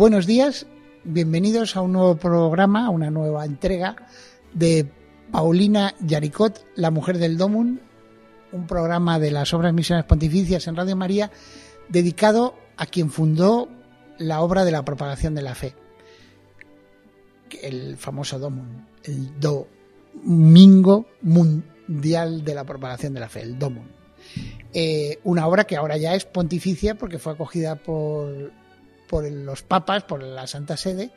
Buenos días, bienvenidos a un nuevo programa, a una nueva entrega de Paulina Yaricot, la mujer del Domun, un programa de las obras misiones pontificias en Radio María dedicado a quien fundó la obra de la propagación de la fe, el famoso Domun, el Domingo Mundial de la Propagación de la Fe, el Domun. Eh, una obra que ahora ya es pontificia porque fue acogida por por los papas, por la Santa Sede,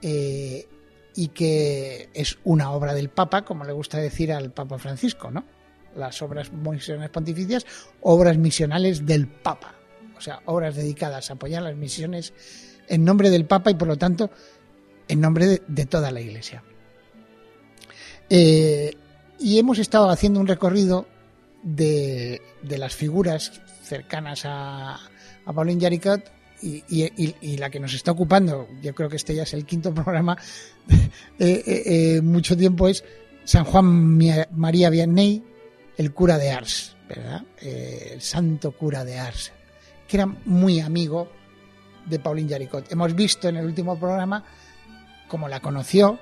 eh, y que es una obra del Papa, como le gusta decir al Papa Francisco, ¿no? Las obras misionales pontificias, obras misionales del Papa, o sea, obras dedicadas a apoyar las misiones en nombre del Papa y por lo tanto en nombre de, toda la Iglesia. Eh, y hemos estado haciendo un recorrido de, las figuras cercanas a, a Pauline Jaricot y, la que nos está ocupando, yo creo que este ya es el quinto programa, eh, eh, eh, mucho tiempo es San Juan María Vianney, el cura de Ars, ¿verdad? el santo cura de Ars, que era muy amigo de Pauline Jaricot. Hemos visto en el último programa cómo la conoció,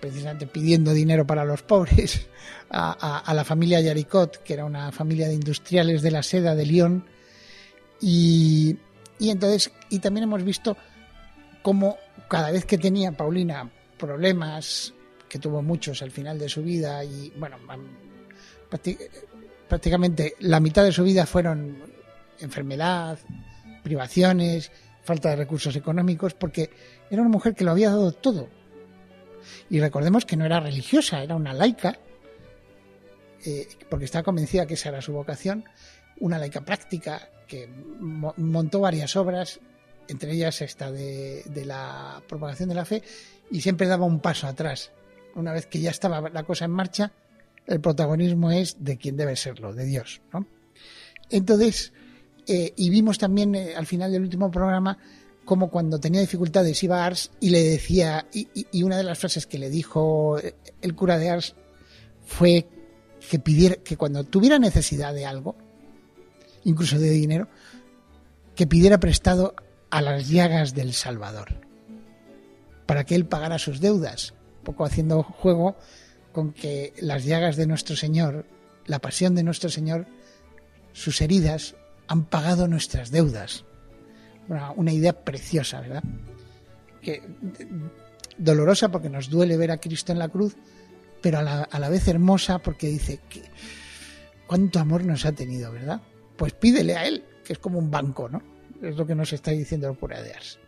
precisamente pidiendo dinero para los pobres, a, la familia Jaricot, que era una familia de industriales de la seda de Lyon, y, y entonces, y también hemos visto cómo cada vez que tenía Paulina problemas, que tuvo muchos al final de su vida, y bueno, prácticamente la mitad de su vida fueron enfermedad, privaciones, falta de recursos económicos, porque era una mujer que lo había dado todo. Y recordemos que no era religiosa, era una laica, eh, porque estaba convencida que esa era su vocación, una laica práctica que montó varias obras, entre ellas esta de, la propagación de la fe, y siempre daba un paso atrás. Una vez que ya estaba la cosa en marcha, el protagonismo es de quien debe serlo, de Dios. Entonces, eh, y vimos también eh, al final del último programa como cuando tenía dificultades iba a Ars y le decía, y, una de las frases que le dijo el cura de Ars fue que pidiera, que cuando tuviera necesidad de algo, incluso de dinero, que pidiera prestado a las llagas del Salvador, para que él pagara sus deudas, un poco haciendo juego con que las llagas de nuestro Señor, la pasión de nuestro Señor, sus heridas han pagado nuestras deudas. Una, idea preciosa, ¿verdad? Que, dolorosa porque nos duele ver a Cristo en la cruz, pero a la, a la vez hermosa porque dice que cuánto amor nos ha tenido, ¿verdad? Pues pídele a él, que es como un banco, ¿no? Es lo que nos está diciendo el cura de Ars.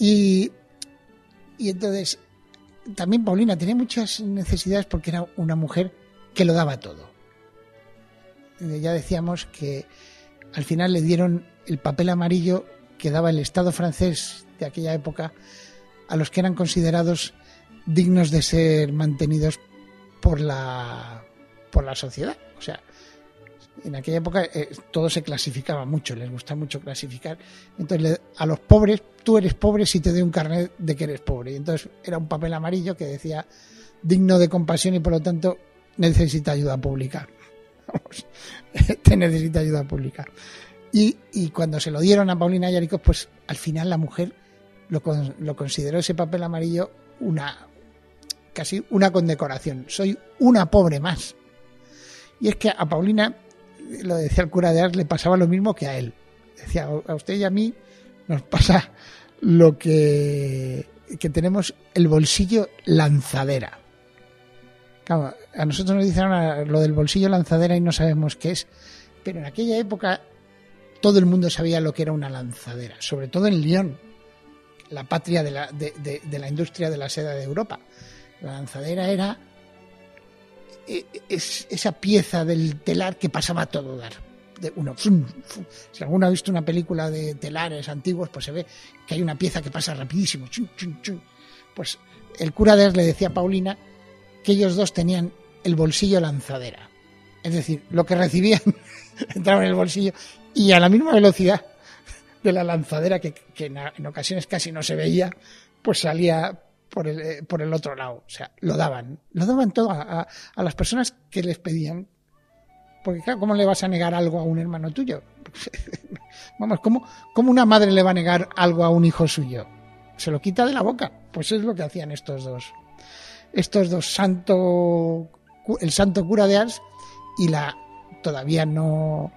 Y, y entonces, también Paulina tenía muchas necesidades porque era una mujer que lo daba todo. Ya decíamos que al final le dieron el papel amarillo que daba el Estado francés de aquella época a los que eran considerados dignos de ser mantenidos por la por la sociedad. O sea, en aquella época eh, todo se clasificaba mucho, les gusta mucho clasificar. Entonces, a los pobres, tú eres pobre si te doy un carnet de que eres pobre. Y entonces era un papel amarillo que decía digno de compasión y por lo tanto necesita ayuda pública. Te necesita ayuda pública. Y, y, cuando se lo dieron a Paulina Yaricos, pues al final la mujer lo, lo consideró ese papel amarillo una casi una condecoración. Soy una pobre más. Y es que a Paulina lo decía el cura de Ars, le pasaba lo mismo que a él. Decía, a usted y a mí nos pasa lo que, que tenemos el bolsillo lanzadera. A nosotros nos dicen lo del bolsillo lanzadera y no sabemos qué es, pero en aquella época todo el mundo sabía lo que era una lanzadera, sobre todo en Lyon, la patria de la, de la industria de la seda de Europa. La lanzadera era es esa pieza del telar que pasaba todo dar. uno. Si alguno ha visto una película de telares antiguos, pues se ve que hay una pieza que pasa rapidísimo. Pues el cura de le decía a Paulina que ellos dos tenían el bolsillo lanzadera. Es decir, lo que recibían entraba en el bolsillo y a la misma velocidad de la lanzadera, que, en, ocasiones casi no se veía, pues salía por el, eh, por el otro lado. O sea, lo daban. Lo daban todo a, las personas que les pedían. Porque claro, ¿cómo le vas a negar algo a un hermano tuyo? Vamos, ¿cómo, ¿cómo una madre le va a negar algo a un hijo suyo? Se lo quita de la boca. Pues es lo que hacían estos dos. Estos dos, santo, el santo cura de Ars y la todavía no,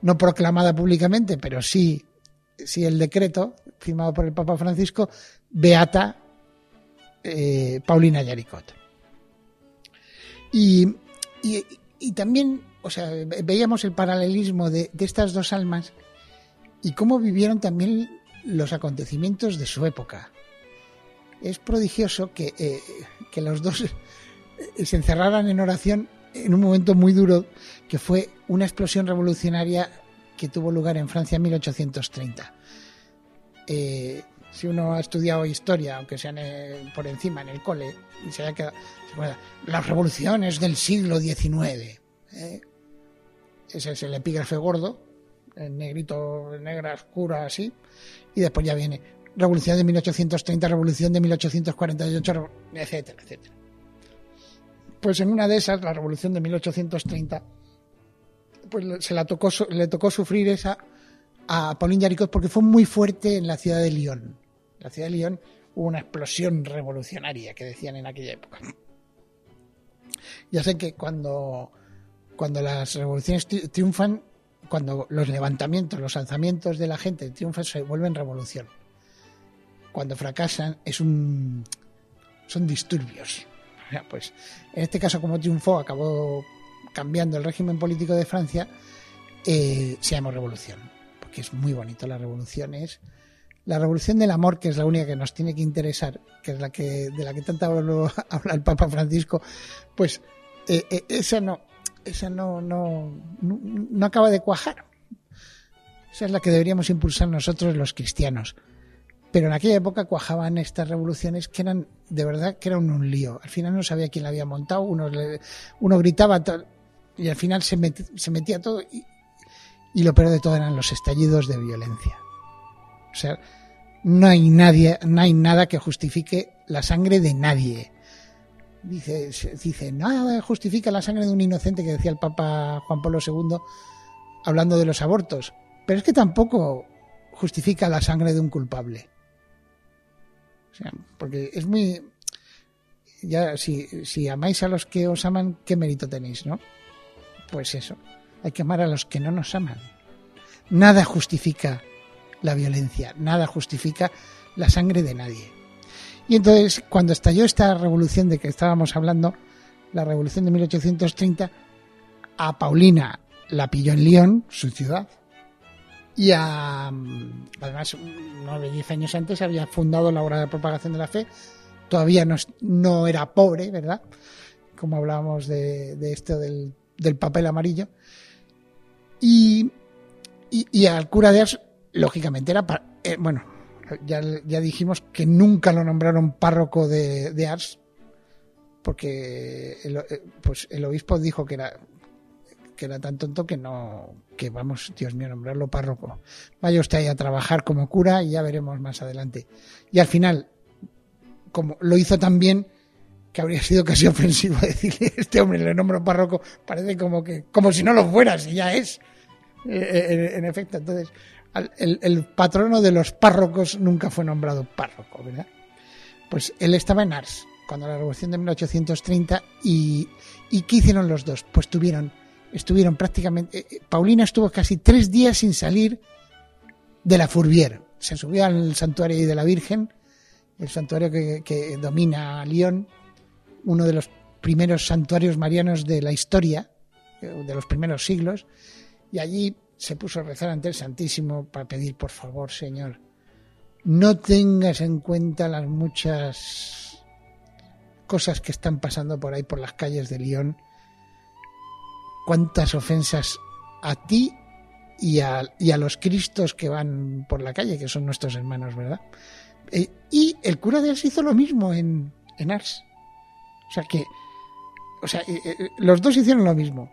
no proclamada públicamente, pero sí, sí el decreto firmado por el Papa Francisco, Beata eh, Paulina Yaricot. Y, y, también, o sea, veíamos el paralelismo de, estas dos almas y cómo vivieron también los acontecimientos de su época. Es prodigioso que, eh, que los dos se encerraran en oración en un momento muy duro que fue una explosión revolucionaria que tuvo lugar en Francia en 1830. Eh, si uno ha estudiado historia, aunque sea por encima en el cole, y se haya quedado, las revoluciones del siglo XIX. ¿eh? Ese es el epígrafe gordo, en negrito, negra, oscura, así, y después ya viene Revolución de 1830, Revolución de 1848, etcétera, etcétera. Pues en una de esas, la revolución de 1830, pues se la tocó, le tocó sufrir esa a Paulín Yaricot porque fue muy fuerte en la ciudad de Lyon. En la ciudad de Lyon hubo una explosión revolucionaria que decían en aquella época. Ya sé que cuando, cuando las revoluciones triunfan, cuando los levantamientos, los alzamientos de la gente triunfan, se vuelven revolución. Cuando fracasan es un son disturbios pues en este caso, como triunfó, acabó cambiando el régimen político de Francia, eh, se llamó revolución, porque es muy bonito. La revolución es la revolución del amor, que es la única que nos tiene que interesar, que es la que de la que tanto habla el Papa Francisco, pues eh, eh, esa no, esa no, no, no acaba de cuajar. Esa es la que deberíamos impulsar nosotros los cristianos. Pero en aquella época cuajaban estas revoluciones que eran, de verdad, que eran un lío. Al final no sabía quién la había montado, uno, uno gritaba y al final se, se metía todo y, y, lo peor de todo eran los estallidos de violencia. O sea, no hay nadie, no hay nada que justifique la sangre de nadie. Dice, dice, nada justifica la sangre de un inocente que decía el Papa Juan Pablo II hablando de los abortos. Pero es que tampoco justifica la sangre de un culpable porque es muy... Ya, si, si amáis a los que os aman, ¿qué mérito tenéis, no? Pues eso, hay que amar a los que no nos aman. Nada justifica la violencia, nada justifica la sangre de nadie. Y entonces, cuando estalló esta revolución de que estábamos hablando, la revolución de 1830, a Paulina la pilló en Lyon, su ciudad, y además nueve diez años antes había fundado la obra de propagación de la fe todavía no, no era pobre verdad como hablábamos de, esto del, papel amarillo y, y, al cura de Ars lógicamente era eh, bueno ya, ya dijimos que nunca lo nombraron párroco de, de Ars porque el, eh, pues el obispo dijo que era que era tan tonto que no, que vamos, Dios mío, nombrarlo párroco. Vaya usted ahí a trabajar como cura y ya veremos más adelante. Y al final, como lo hizo tan bien, que habría sido casi ofensivo decirle, este hombre le nombro párroco, parece como que, como si no lo fuera, si ya es. Eh, eh, en, efecto, entonces, el, el, patrono de los párrocos nunca fue nombrado párroco, ¿verdad? Pues él estaba en Ars, cuando la revolución de 1830, y, y ¿qué hicieron los dos? Pues tuvieron estuvieron prácticamente. Eh, Paulina estuvo casi tres días sin salir de la Fourvière. Se subió al santuario de la Virgen, el santuario que, domina Lyon, uno de los primeros santuarios marianos de la historia, de los primeros siglos, y allí se puso a rezar ante el Santísimo para pedir, por favor, Señor, no tengas en cuenta las muchas cosas que están pasando por ahí por las calles de Lyon cuántas ofensas a ti y a, y a los cristos que van por la calle, que son nuestros hermanos, ¿verdad? Eh, y el cura de Ars hizo lo mismo en, en Ars. O sea que, o sea, eh, eh, los dos hicieron lo mismo.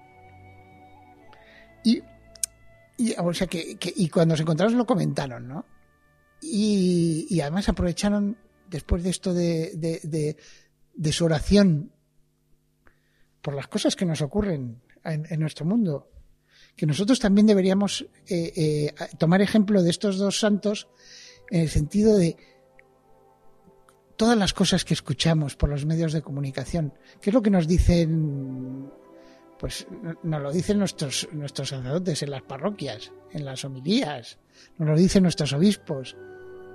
Y, o sea que, que, y cuando se encontraron lo comentaron, ¿no? Y, y además aprovecharon después de esto de, de, de, su oración por las cosas que nos ocurren en, en nuestro mundo, que nosotros también deberíamos eh, eh, tomar ejemplo de estos dos santos en el sentido de todas las cosas que escuchamos por los medios de comunicación, ¿qué es lo que nos dicen? Pues nos lo dicen nuestros, nuestros sacerdotes en las parroquias, en las homilías, nos lo dicen nuestros obispos,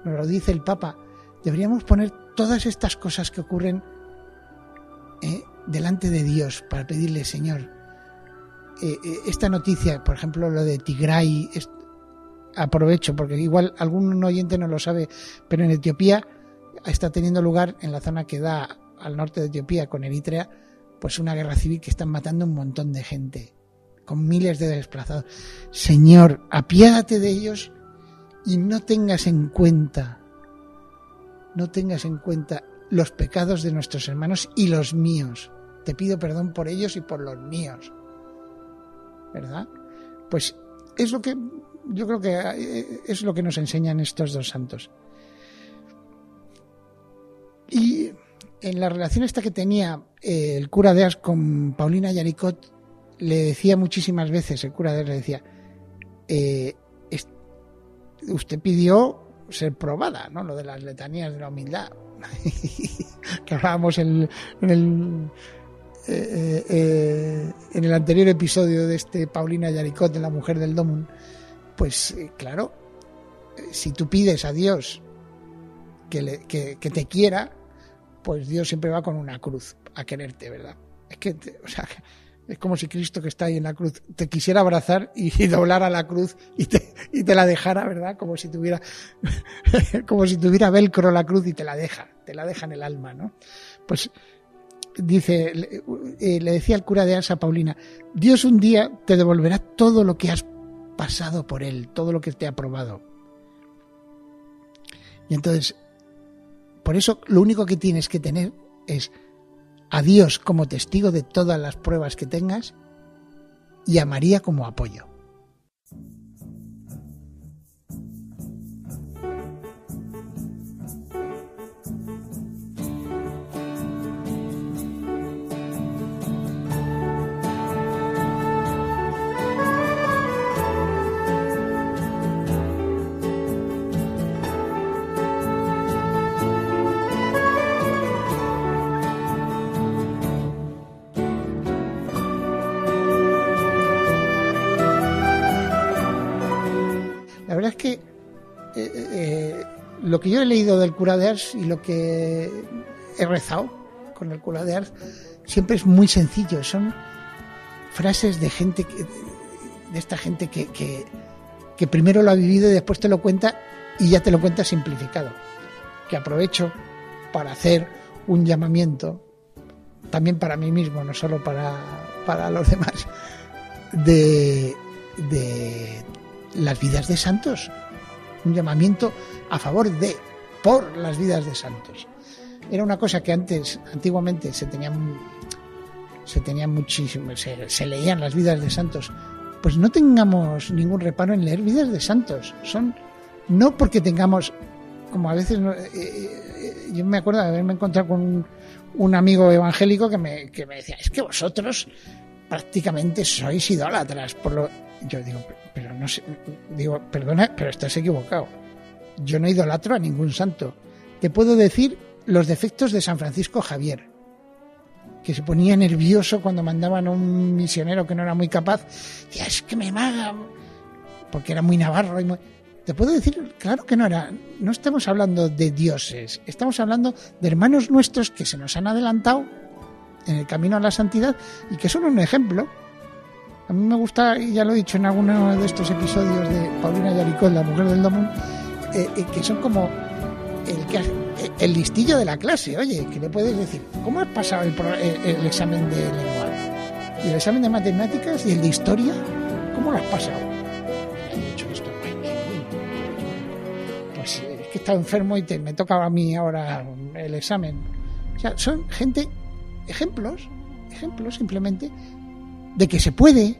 nos lo dice el Papa. Deberíamos poner todas estas cosas que ocurren eh, delante de Dios para pedirle, Señor, eh, eh, esta noticia, por ejemplo, lo de Tigray, aprovecho porque igual algún oyente no lo sabe, pero en Etiopía está teniendo lugar en la zona que da al norte de Etiopía con Eritrea, pues una guerra civil que están matando un montón de gente, con miles de desplazados. Señor, apiádate de ellos y no tengas en cuenta, no tengas en cuenta los pecados de nuestros hermanos y los míos. Te pido perdón por ellos y por los míos. ¿Verdad? Pues es lo que yo creo que eh, es lo que nos enseñan estos dos santos. Y en la relación esta que tenía eh, el cura de Ars con Paulina Yaricot, le decía muchísimas veces, el cura de Ars le decía, eh, usted pidió ser probada, ¿no? Lo de las letanías de la humildad, que hablábamos en, en el eh, en el anterior episodio de este Paulina Yaricot de la mujer del Domun, pues claro, si tú pides a Dios que, le, que, te quiera, pues Dios siempre va con una cruz a quererte, ¿verdad? Es que, o sea, es como si Cristo que está ahí en la cruz te quisiera abrazar y, y doblara la cruz y te, y te la dejara, ¿verdad? Como si tuviera, como si tuviera velcro la cruz y te la deja, te la deja en el alma, ¿no? Pues dice, le, eh, decía el cura de Ars a Paulina, Dios un día te devolverá todo lo que has pasado por él, todo lo que te ha probado. Y entonces, por eso lo único que tienes que tener es a Dios como testigo de todas las pruebas que tengas y a María como apoyo. Lo que yo he leído del cura de Ars y lo que he rezado con el cura de Ars siempre es muy sencillo. Son frases de gente, que, de esta gente que, que, que primero lo ha vivido y después te lo cuenta y ya te lo cuenta simplificado. Que aprovecho para hacer un llamamiento, también para mí mismo, no solo para, para los demás, de, de las vidas de santos. Un llamamiento a favor de, por las vidas de santos. Era una cosa que antes, antiguamente, se tenían, se tenían muchísimo, se, leían las vidas de santos. Pues no tengamos ningún reparo en leer vidas de santos. Son, no porque tengamos, como a veces, eh, eh, yo me acuerdo de haberme encontrado con un, un amigo evangélico que me, que me decía, es que vosotros prácticamente sois idólatras. Por lo... Yo digo, pero no sé, digo, perdona, pero estás equivocado. Yo no idolatro a ningún santo. Te puedo decir los defectos de San Francisco Javier, que se ponía nervioso cuando mandaban a un misionero que no era muy capaz. Decía, es que me maga, porque era muy navarro y muy... Te puedo decir, claro que no era, no estamos hablando de dioses, estamos hablando de hermanos nuestros que se nos han adelantado en el camino a la santidad y que son un ejemplo. A mí me gusta, y ya lo he dicho en alguno de estos episodios de Paulina Yaricot, la mujer del Domun, eh, eh, que son como el, eh, el listillo de la clase. Oye, que le puedes decir, ¿cómo has pasado el, eh, el, examen de lengua? ¿Y el examen de matemáticas? ¿Y el de historia? ¿Cómo lo has pasado? Pues, eh, que está enfermo y te, me toca a mí ahora el examen. O sea, son gente, ejemplos, ejemplos simplemente de que se puede,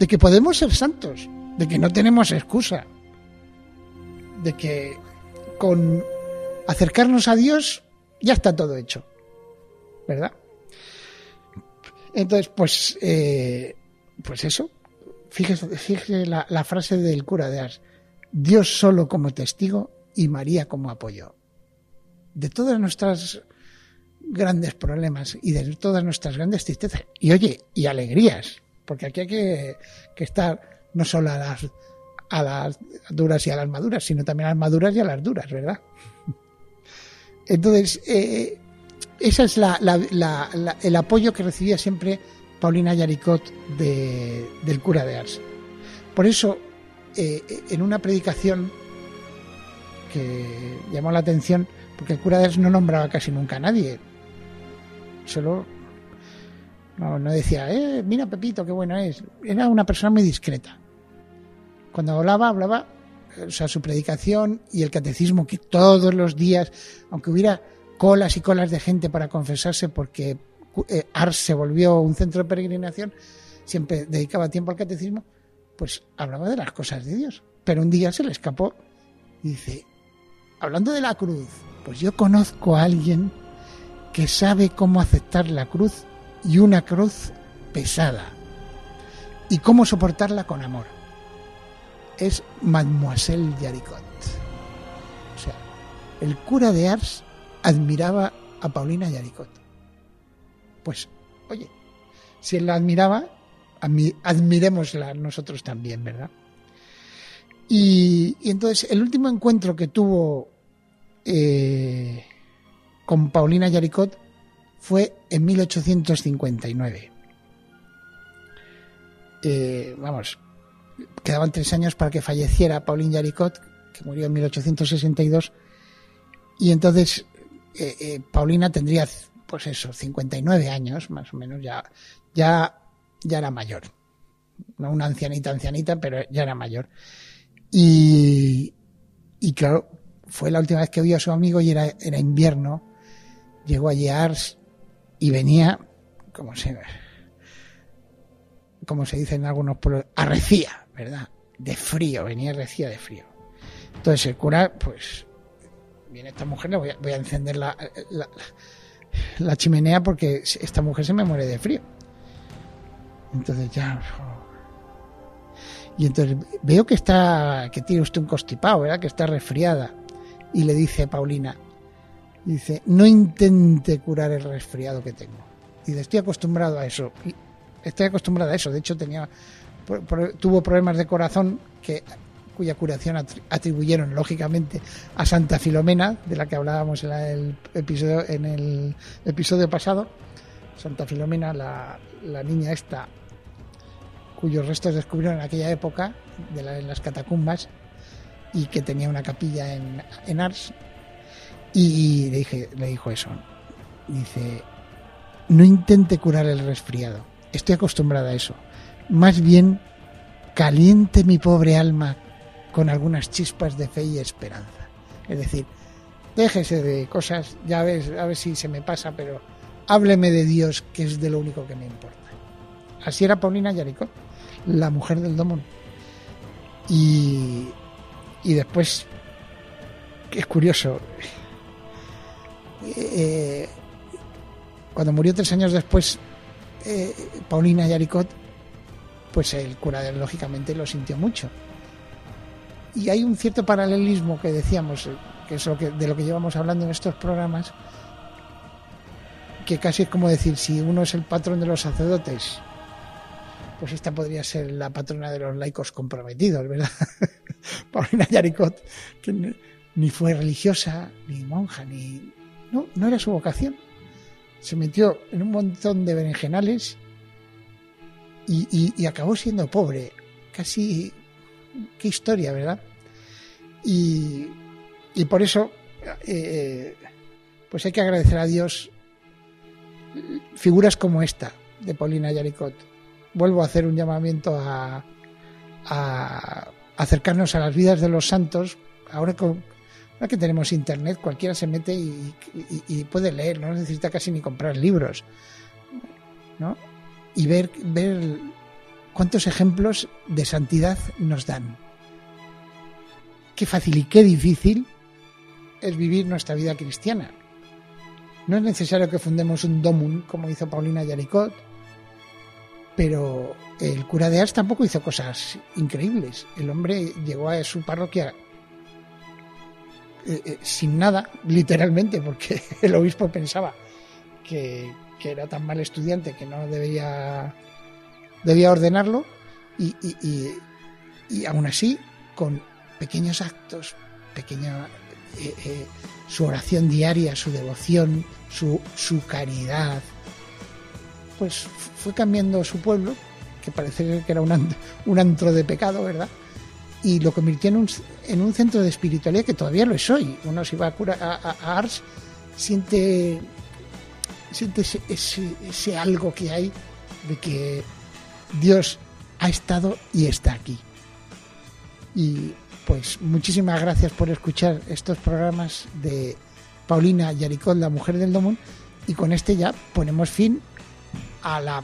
de que podemos ser santos, de que no tenemos excusa, de que con acercarnos a Dios ya está todo hecho, ¿verdad? Entonces, pues, eh, pues eso, fíjese, la, la, frase del cura de Ars, Dios solo como testigo y María como apoyo. De todas nuestras grandes problemas y de todas nuestras grandes tristezas. Y oye, y alegrías, porque aquí hay que, estar no solo a las, a las duras y a las maduras, sino también a las maduras y a las duras, ¿verdad? Entonces, eh, ese es la, el apoyo que recibía siempre Paulina Yaricot del cura de Ars. Por eso, eh, en una predicación que llamó la atención, porque el cura de Ars no nombraba casi nunca a nadie, solo no, decía, eh, mira Pepito, qué bueno es. Era una persona muy discreta. Cuando hablaba, hablaba, o sea, su predicación y el catecismo que todos los días, aunque hubiera colas y colas de gente para confesarse porque eh, Ars se volvió un centro de peregrinación, siempre dedicaba tiempo al catecismo, pues hablaba de las cosas de Dios. Pero un día se le escapó y dice, hablando de la cruz, pues yo conozco a alguien que sabe cómo aceptar la cruz y una cruz pesada y cómo soportarla con amor. Es Mademoiselle Yaricot. O sea, el cura de Ars admiraba a Paulina Yaricot. Pues, oye, si él la admiraba, admirémosla nosotros también, ¿verdad? Y, entonces el último encuentro que tuvo eh, con Paulina Yaricot fue en 1859. Eh, vamos, quedaban tres años para que falleciera Paulina Yaricot, que murió en 1862, y entonces eh, eh, Paulina tendría, pues eso, 59 años, más o menos, ya, ya, ya era mayor. No una ancianita, ancianita, pero ya era mayor. Y, y claro, fue la última vez que vio a su amigo y era, era invierno llegó allí a Ars y venía, como se, como se dice en algunos pueblos, arrecía, ¿verdad? De frío, venía arrecía de frío. Entonces el cura, pues, viene esta mujer, le voy a, voy a encender la, la, chimenea porque esta mujer se me muere de frío. Entonces ya... Y entonces veo que está, que tiene usted un constipado, ¿verdad? Que está resfriada. Y le dice Paulina, Dice, no intente curar el resfriado que tengo. Dice, estoy acostumbrado a eso. Estoy acostumbrado a eso. De hecho, tenía, tuvo problemas de corazón que, cuya curación atribuyeron, lógicamente, a Santa Filomena, de la que hablábamos en el episodio, en el episodio pasado. Santa Filomena, la, niña esta, cuyos restos descubrieron en aquella época, de en las catacumbas, y que tenía una capilla en, en Ars, y le, dije, le dijo eso. Dice, no intente curar el resfriado. Estoy acostumbrada a eso. Más bien, caliente mi pobre alma con algunas chispas de fe y esperanza. Es decir, déjese de cosas, ya ves, a ver si se me pasa, pero hábleme de Dios, que es de lo único que me importa. Así era Paulina Yaricot, la mujer del Domón. Y, y después, es curioso, eh, cuando murió tres años después eh, Paulina Yaricot, pues el cura lógicamente lo sintió mucho. Y hay un cierto paralelismo que decíamos, eh, que es lo que, de lo que llevamos hablando en estos programas, que casi es como decir, si uno es el patrón de los sacerdotes, pues esta podría ser la patrona de los laicos comprometidos, ¿verdad? Paulina Yaricot, que ni fue religiosa, ni monja, ni, no, no era su vocación. Se metió en un montón de berenjenales y, acabó siendo pobre. Casi. Qué historia, ¿verdad? Y, por eso, eh, pues hay que agradecer a Dios figuras como esta de Paulina Yaricot. Vuelvo a hacer un llamamiento a, a acercarnos a las vidas de los santos, ahora con, Ahora que tenemos internet, cualquiera se mete y, puede leer, no necesita casi ni comprar libros. ¿no? Y ver, ver cuántos ejemplos de santidad nos dan. Qué fácil y qué difícil es vivir nuestra vida cristiana. No es necesario que fundemos un domun como hizo Paulina Yaricot, pero el cura de Ars tampoco hizo cosas increíbles. El hombre llegó a su parroquia eh, eh, sin nada, literalmente, porque el obispo pensaba que, era tan mal estudiante que no debía, debía ordenarlo y, y, aún así, con pequeños actos, pequeña, eh, su oración diaria, su devoción, su, su caridad, pues fue cambiando su pueblo, que parece que era un, un antro de pecado, ¿verdad? Y lo convirtió en un, en un centro de espiritualidad que todavía lo es hoy. Uno si va a, a, Ars siente, siente ese, ese, algo que hay de que Dios ha estado y está aquí. Y pues muchísimas gracias por escuchar estos programas de Paulina Yaricot, la mujer del Domón, y con este ya ponemos fin a la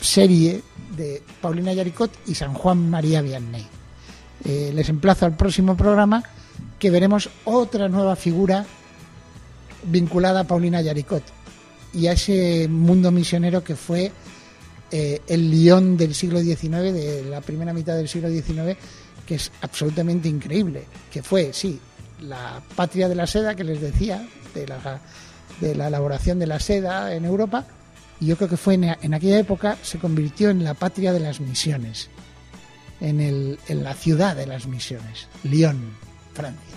serie de Paulina Yaricot y San Juan María Vianney. Eh, les emplazo al próximo programa que veremos otra nueva figura vinculada a Paulina Yaricot y a ese mundo misionero que fue eh, el Lyon del siglo XIX, de la primera mitad del siglo XIX, que es absolutamente increíble, que fue, sí, la patria de la seda que les decía, de la, de la elaboración de la seda en Europa, y yo creo que fue en aquella época se convirtió en la patria de las misiones en, el, en la ciudad de las misiones, Lyon, Francia.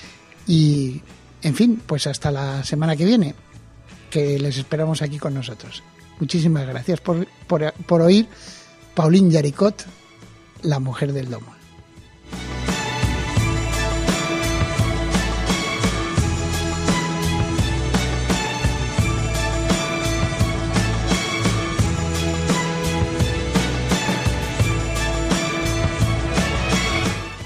y, en fin, pues hasta la semana que viene, que les esperamos aquí con nosotros. Muchísimas gracias por, por, por oír Pauline Yaricot, la mujer del domo.